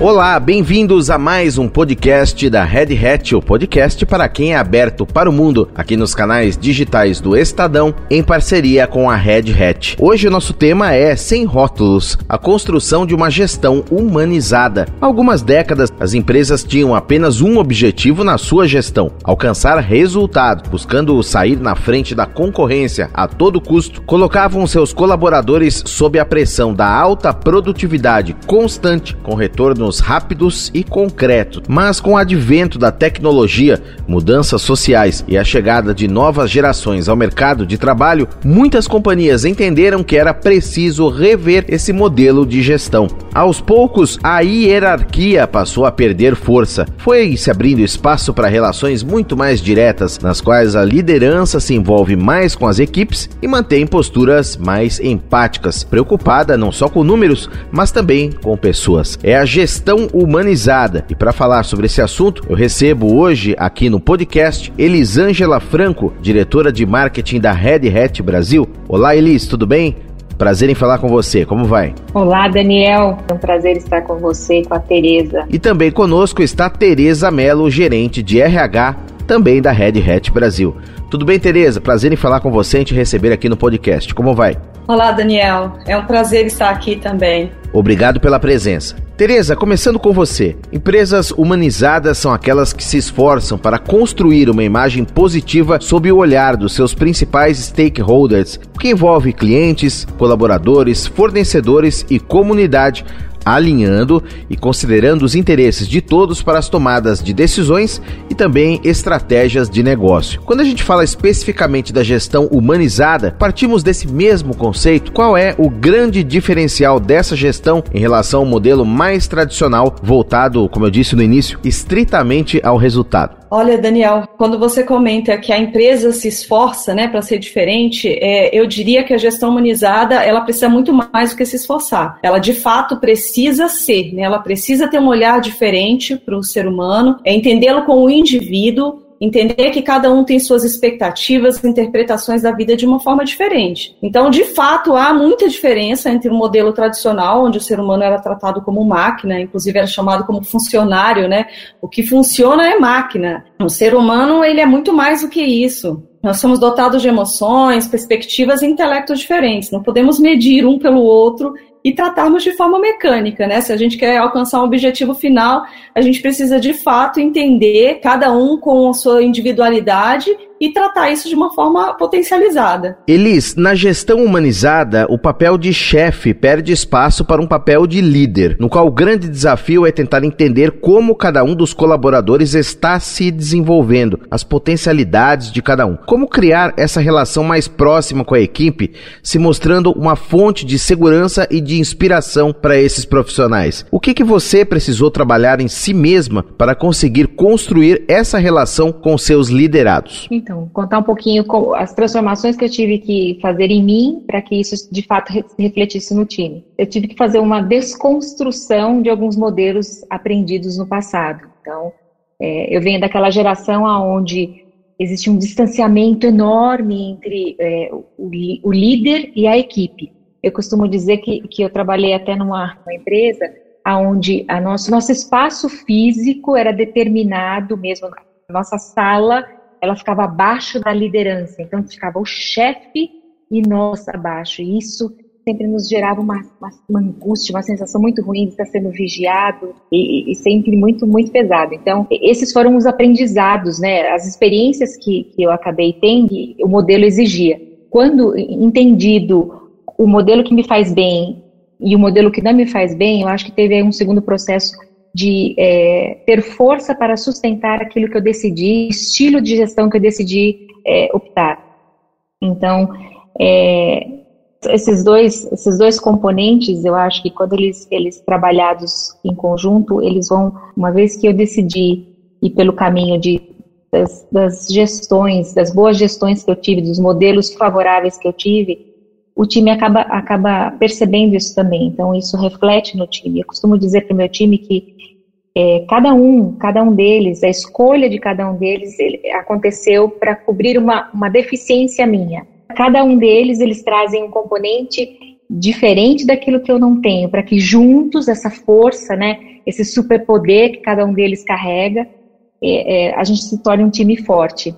Olá, bem-vindos a mais um podcast da Red Hat, o podcast para quem é aberto para o mundo, aqui nos canais digitais do Estadão, em parceria com a Red Hat. Hoje o nosso tema é Sem Rótulos, a construção de uma gestão humanizada. Há algumas décadas, as empresas tinham apenas um objetivo na sua gestão: alcançar resultado, buscando sair na frente da concorrência a todo custo, colocavam seus colaboradores sob a pressão da alta produtividade constante, com retorno rápidos e concretos. Mas com o advento da tecnologia, mudanças sociais e a chegada de novas gerações ao mercado de trabalho, muitas companhias entenderam que era preciso rever esse modelo de gestão. Aos poucos, a hierarquia passou a perder força. Foi se abrindo espaço para relações muito mais diretas, nas quais a liderança se envolve mais com as equipes e mantém posturas mais empáticas, preocupada não só com números, mas também com pessoas. É a gestão gestão humanizada. E para falar sobre esse assunto, eu recebo hoje aqui no podcast Elisângela Franco, diretora de marketing da Red Hat Brasil. Olá, Elis, tudo bem? Prazer em falar com você, como vai? Olá, Daniel. É um prazer estar com você e com a Tereza. E também conosco está Tereza Mello, gerente de RH, também da Red Hat Brasil. Tudo bem, Tereza? Prazer em falar com você e te receber aqui no podcast. Como vai? Olá, Daniel. É um prazer estar aqui também. Obrigado pela presença. Tereza, começando com você. Empresas humanizadas são aquelas que se esforçam para construir uma imagem positiva sob o olhar dos seus principais stakeholders, que envolve clientes, colaboradores, fornecedores e comunidade, alinhando e considerando os interesses de todos para as tomadas de decisões e também estratégias de negócio. Quando a gente fala especificamente da gestão humanizada, partimos desse mesmo conceito. Qual é o grande diferencial dessa gestão em relação ao modelo mais tradicional, voltado, como eu disse no início, estritamente ao resultado? Olha, Daniel, quando você comenta que a empresa se esforça, né, para ser diferente, é, eu diria que a gestão humanizada ela precisa muito mais do que se esforçar. Ela de fato precisa ser, né? Ela precisa ter um olhar diferente para o ser humano, é entendê-lo como indivíduo entender que cada um tem suas expectativas, interpretações da vida de uma forma diferente. Então, de fato, há muita diferença entre o modelo tradicional, onde o ser humano era tratado como máquina, inclusive era chamado como funcionário, né? O que funciona é máquina. O ser humano, ele é muito mais do que isso. Nós somos dotados de emoções, perspectivas e intelectos diferentes. Não podemos medir um pelo outro e tratarmos de forma mecânica, né? Se a gente quer alcançar um objetivo final, a gente precisa de fato entender cada um com a sua individualidade e tratar isso de uma forma potencializada. Elis, na gestão humanizada, o papel de chefe perde espaço para um papel de líder, no qual o grande desafio é tentar entender como cada um dos colaboradores está se desenvolvendo, as potencialidades de cada um. Como criar essa relação mais próxima com a equipe, se mostrando uma fonte de segurança e de inspiração para esses profissionais. O que, que você precisou trabalhar em si mesma para conseguir construir essa relação com seus liderados? Então, então, contar um pouquinho as transformações que eu tive que fazer em mim para que isso de fato refletisse no time. Eu tive que fazer uma desconstrução de alguns modelos aprendidos no passado. Então, é, eu venho daquela geração onde existe um distanciamento enorme entre é, o, o, líder e a equipe. Eu costumo dizer que, que eu trabalhei até numa, numa empresa onde a nosso, nosso espaço físico era determinado mesmo, nossa sala ela ficava abaixo da liderança. Então ficava o chefe e nós abaixo. E isso sempre nos gerava uma, uma, uma, angústia, uma sensação muito ruim de estar sendo vigiado e, e, sempre muito, muito pesado. Então, esses foram os aprendizados, né? As experiências que, que eu acabei tendo, o modelo exigia. Quando entendido o modelo que me faz bem e o modelo que não me faz bem, eu acho que teve um segundo processo de é, ter força para sustentar aquilo que eu decidi, estilo de gestão que eu decidi é, optar. Então, é, esses dois, esses dois componentes, eu acho que quando eles, eles trabalhados em conjunto, eles vão, uma vez que eu decidi ir pelo caminho de, das, das gestões, das boas gestões que eu tive, dos modelos favoráveis que eu tive, o time acaba, acaba percebendo isso também. Então, isso reflete no time. Eu costumo dizer para o meu time que é, cada um, cada um deles, a escolha de cada um deles ele, aconteceu para cobrir uma, uma deficiência minha. Cada um deles, eles trazem um componente diferente daquilo que eu não tenho, para que juntos essa força, né, esse superpoder que cada um deles carrega, é, é, a gente se torne um time forte.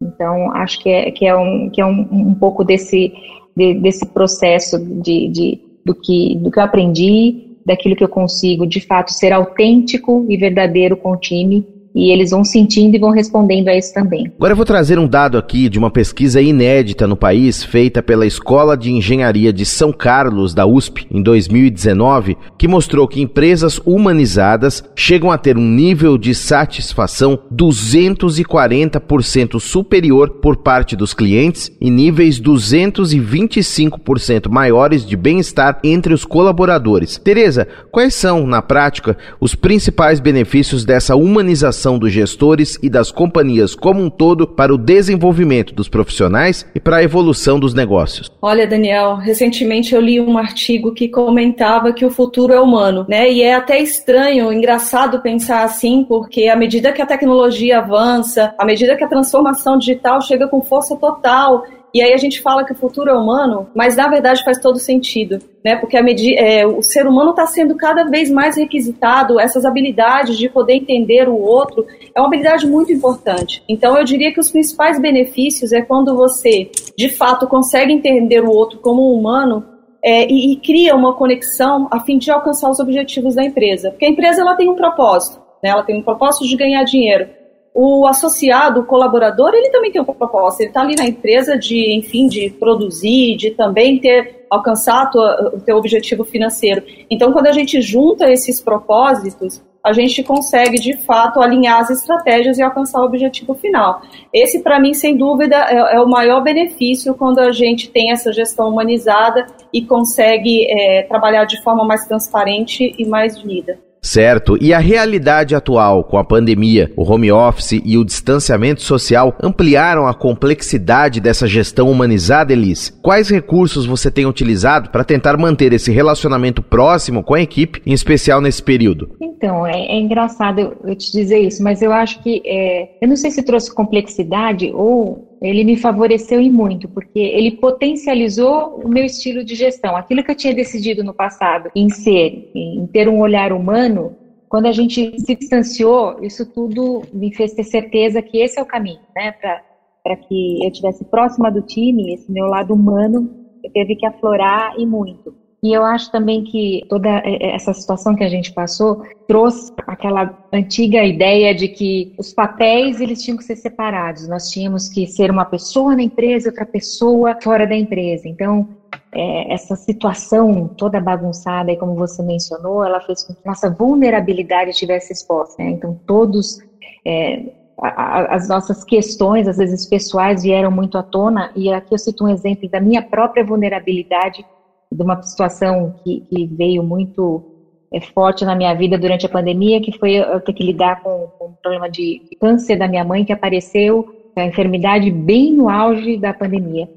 Então, acho que é, que é, um, que é um, um pouco desse, de, desse processo de, de, do, que, do que eu aprendi, daquilo que eu consigo, de fato, ser autêntico e verdadeiro com o time e eles vão sentindo e vão respondendo a isso também. Agora eu vou trazer um dado aqui de uma pesquisa inédita no país, feita pela Escola de Engenharia de São Carlos, da USP, em 2019, que mostrou que empresas humanizadas chegam a ter um nível de satisfação 240% superior por parte dos clientes e níveis 225% maiores de bem-estar entre os colaboradores. Tereza, quais são, na prática, os principais benefícios dessa humanização dos gestores e das companhias como um todo para o desenvolvimento dos profissionais e para a evolução dos negócios? Olha, Daniel, recentemente eu li um artigo que comentava que o futuro é humano, né? E é até estranho, engraçado pensar assim, porque à medida que a tecnologia avança, à medida que a transformação digital chega com força total, e aí a gente fala que o futuro é humano, mas na verdade faz todo sentido, né? Porque a é, o ser humano está sendo cada vez mais requisitado, essas habilidades de poder entender o outro é uma habilidade muito importante. Então eu diria que os principais benefícios é quando você de fato consegue entender o outro como um humano é, e, e, cria uma conexão a fim de alcançar os objetivos da empresa. Porque a empresa ela tem um propósito, né? ela tem um propósito de ganhar dinheiro o associado, o colaborador, ele também tem uma proposta. Ele está ali na empresa de, enfim, de produzir, de também ter alcançar o teu objetivo financeiro. Então, quando a gente junta esses propósitos, a gente consegue de fato alinhar as estratégias e alcançar o objetivo final. Esse, para mim, sem dúvida, é, é, o maior benefício quando a gente tem essa gestão humanizada e consegue é, trabalhar de forma mais transparente e mais unida. Certo. E a realidade atual, com a pandemia, o home office e o distanciamento social, ampliaram a complexidade dessa gestão humanizada, Elis? Quais recursos você tem utilizado para tentar manter esse relacionamento próximo com a equipe, em especial nesse período? Então, é, é engraçado eu, eu, te dizer isso, mas eu acho que, é, eu não sei se trouxe complexidade ou ele me favoreceu e muito, porque ele potencializou o meu estilo de gestão. Aquilo que eu tinha decidido no passado em ser, em ter um olhar humano, quando a gente se distanciou, isso tudo me fez ter certeza que esse é o caminho, né? Para que eu estivesse próxima do time, esse meu lado humano teve que aflorar e muito. E eu acho também que toda essa situação que a gente passou trouxe aquela antiga ideia de que os papéis eles tinham que ser separados. Nós tínhamos que ser uma pessoa na empresa, outra pessoa fora da empresa. Então, é, essa situação toda bagunçada, como você mencionou, ela fez com que nossa vulnerabilidade estivesse exposta. Né? Então, todos é, as nossas questões, às vezes pessoais, vieram muito à tona. E aqui eu cito um exemplo da minha própria vulnerabilidade de uma situação que, que veio muito é, forte na minha vida durante a pandemia, que foi eu ter que lidar com, com um problema de câncer da minha mãe que apareceu, a enfermidade bem no auge da pandemia.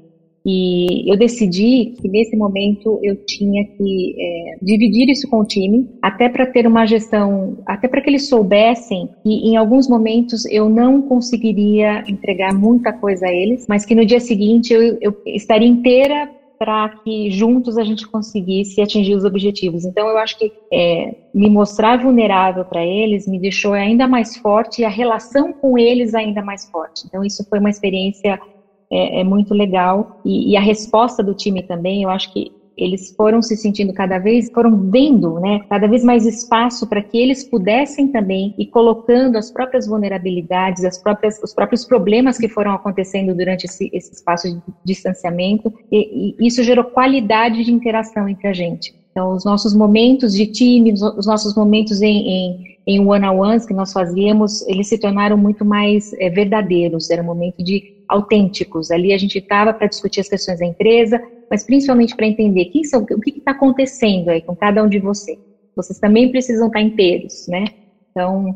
E eu decidi que nesse momento eu tinha que é, dividir isso com o time, até para ter uma gestão, até para que eles soubessem que em alguns momentos eu não conseguiria entregar muita coisa a eles, mas que no dia seguinte eu, eu estaria inteira para que juntos a gente conseguisse atingir os objetivos. Então, eu acho que é, me mostrar vulnerável para eles me deixou ainda mais forte e a relação com eles ainda mais forte. Então, isso foi uma experiência é, é muito legal e, e, a resposta do time também, eu acho que eles foram se sentindo cada vez, foram vendo, né, cada vez mais espaço para que eles pudessem também ir colocando as próprias vulnerabilidades, as próprias, os próprios problemas que foram acontecendo durante esse, esse espaço de distanciamento, e, e isso gerou qualidade de interação entre a gente. Então, os nossos momentos de time, os nossos momentos em, em, em one-on-ones que nós fazíamos, eles se tornaram muito mais é, verdadeiros, era um momento de autênticos. Ali a gente estava para discutir as questões da empresa, mas principalmente para entender quem são, o que está acontecendo aí com cada um de vocês. Vocês também precisam estar tá inteiros, né? Então,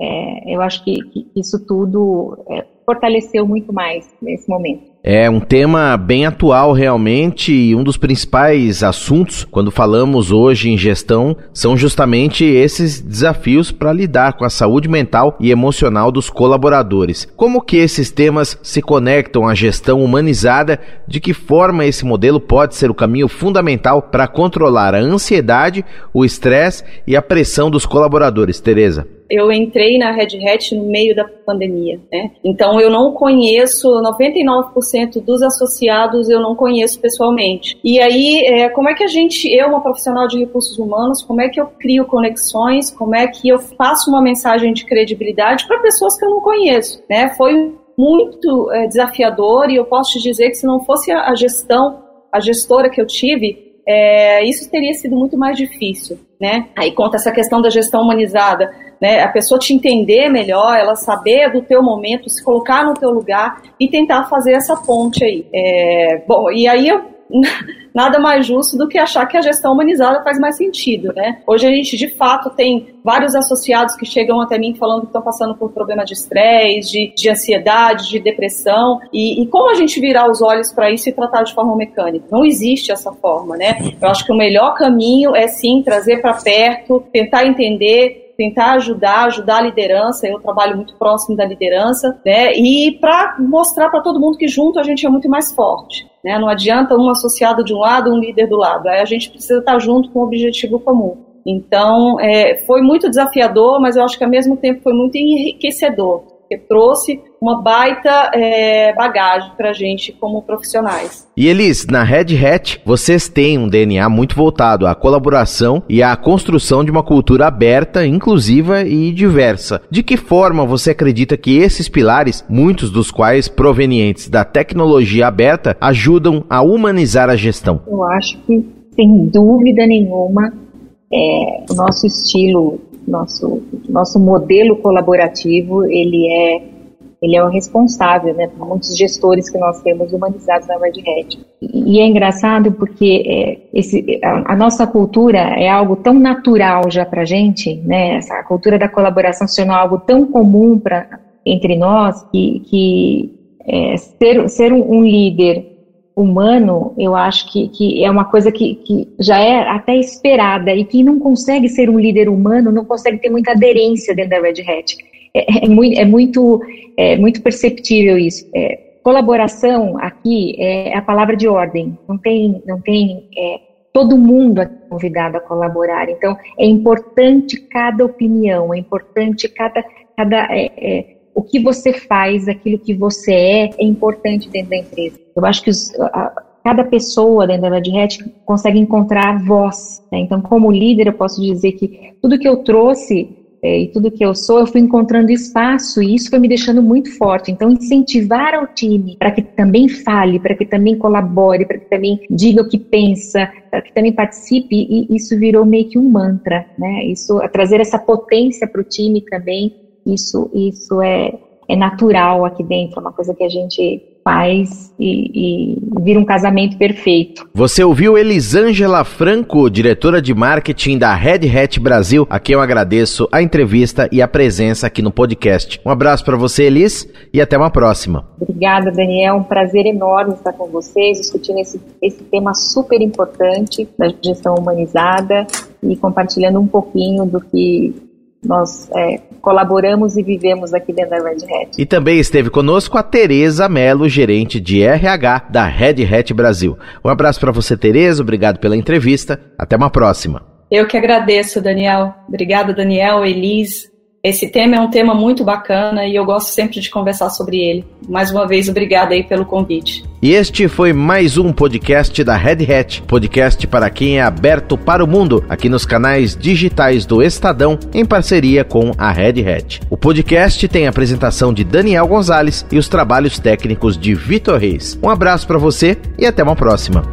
é, eu acho que, que, isso tudo é, fortaleceu muito mais nesse momento. É um tema bem atual realmente e um dos principais assuntos quando falamos hoje em gestão são justamente esses desafios para lidar com a saúde mental e emocional dos colaboradores. Como que esses temas se conectam à gestão humanizada? De que forma esse modelo pode ser o caminho fundamental para controlar a ansiedade, o estresse e a pressão dos colaboradores, Tereza? Eu entrei na Red Hat no meio da pandemia, né? Então eu não conheço 99% dos associados, eu não conheço pessoalmente. E aí, é, como é que a gente, eu, uma profissional de recursos humanos, como é que eu crio conexões? Como é que eu faço uma mensagem de credibilidade para pessoas que eu não conheço, né? Foi muito é, desafiador e eu posso te dizer que se não fosse a gestão, a gestora que eu tive, é, isso teria sido muito mais difícil, né? Aí conta essa questão da gestão humanizada né? A pessoa te entender melhor, ela saber do teu momento, se colocar no teu lugar e tentar fazer essa ponte aí. É, bom, e aí eu nada mais justo do que achar que a gestão humanizada faz mais sentido, né? Hoje a gente de fato tem vários associados que chegam até mim falando que estão passando por problema de estresse, de, de ansiedade, de depressão e, e como a gente virar os olhos para isso e tratar de forma mecânica? Não existe essa forma, né? Eu acho que o melhor caminho é sim trazer para perto, tentar entender tentar ajudar, ajudar a liderança. Eu trabalho muito próximo da liderança, né? E para mostrar para todo mundo que junto a gente é muito mais forte. Né? Não adianta um associado de um lado, um líder do lado. Aí a gente precisa estar junto com um objetivo comum. Então, é, foi muito desafiador, mas eu acho que ao mesmo tempo foi muito enriquecedor que trouxe uma baita é, bagagem para a gente como profissionais. E Elis, na Red Hat, vocês têm um DNA muito voltado à colaboração e à construção de uma cultura aberta, inclusiva e diversa. De que forma você acredita que esses pilares, muitos dos quais provenientes da tecnologia aberta, ajudam a humanizar a gestão? Eu acho que, sem dúvida nenhuma, é, o nosso estilo nosso nosso modelo colaborativo ele é ele é o responsável, né, por muitos gestores que nós temos humanizados na Red Hat. E, é engraçado porque é, esse, a, a, nossa cultura é algo tão natural já para gente, né, essa cultura da colaboração se tornou algo tão comum para entre nós que, que é, ser, ser um, líder humano, eu acho que, que é uma coisa que, que já é até esperada e quem não consegue ser um líder humano não consegue ter muita aderência dentro da Red Hat. É, é, muito, é muito, é muito perceptível isso. É, colaboração aqui é a palavra de ordem. Não tem, não tem é, todo mundo é convidado a colaborar. Então é importante cada opinião, é importante cada, cada é, é o que você faz, aquilo que você é, é importante dentro da empresa. Eu acho que os, a, cada pessoa dentro da Red consegue encontrar voz. Né? Então, como líder, eu posso dizer que tudo que eu trouxe é, e tudo que eu sou, eu fui encontrando espaço e isso foi me deixando muito forte. Então, incentivar ao time para que também fale, para que também colabore, para que também diga o que pensa, para que também participe, e isso virou meio que um mantra, né? Isso, trazer essa potência para o time também isso, isso é, é natural aqui dentro, é uma coisa que a gente faz e, e vira um casamento perfeito. Você ouviu Elisângela Franco, diretora de marketing da Red Hat Brasil, a quem eu agradeço a entrevista e a presença aqui no podcast. Um abraço para você, Elis, e até uma próxima. Obrigada, Daniel. Um prazer enorme estar com vocês, discutindo esse, esse tema super importante da gestão humanizada e compartilhando um pouquinho do que nós é, colaboramos e vivemos aqui dentro da Red Hat. E também esteve conosco a Tereza Melo, gerente de RH da Red Hat Brasil. Um abraço para você, Tereza, obrigado pela entrevista. Até uma próxima. Eu que agradeço, Daniel. Obrigada, Daniel, Elis, esse tema é um tema muito bacana e eu gosto sempre de conversar sobre ele. Mais uma vez, obrigada aí pelo convite. E este foi mais um podcast da Red Hat, podcast para quem é aberto para o mundo, aqui nos canais digitais do Estadão, em parceria com a Red Hat. O podcast tem a apresentação de Daniel Gonzalez e os trabalhos técnicos de Vitor Reis. Um abraço para você e até uma próxima.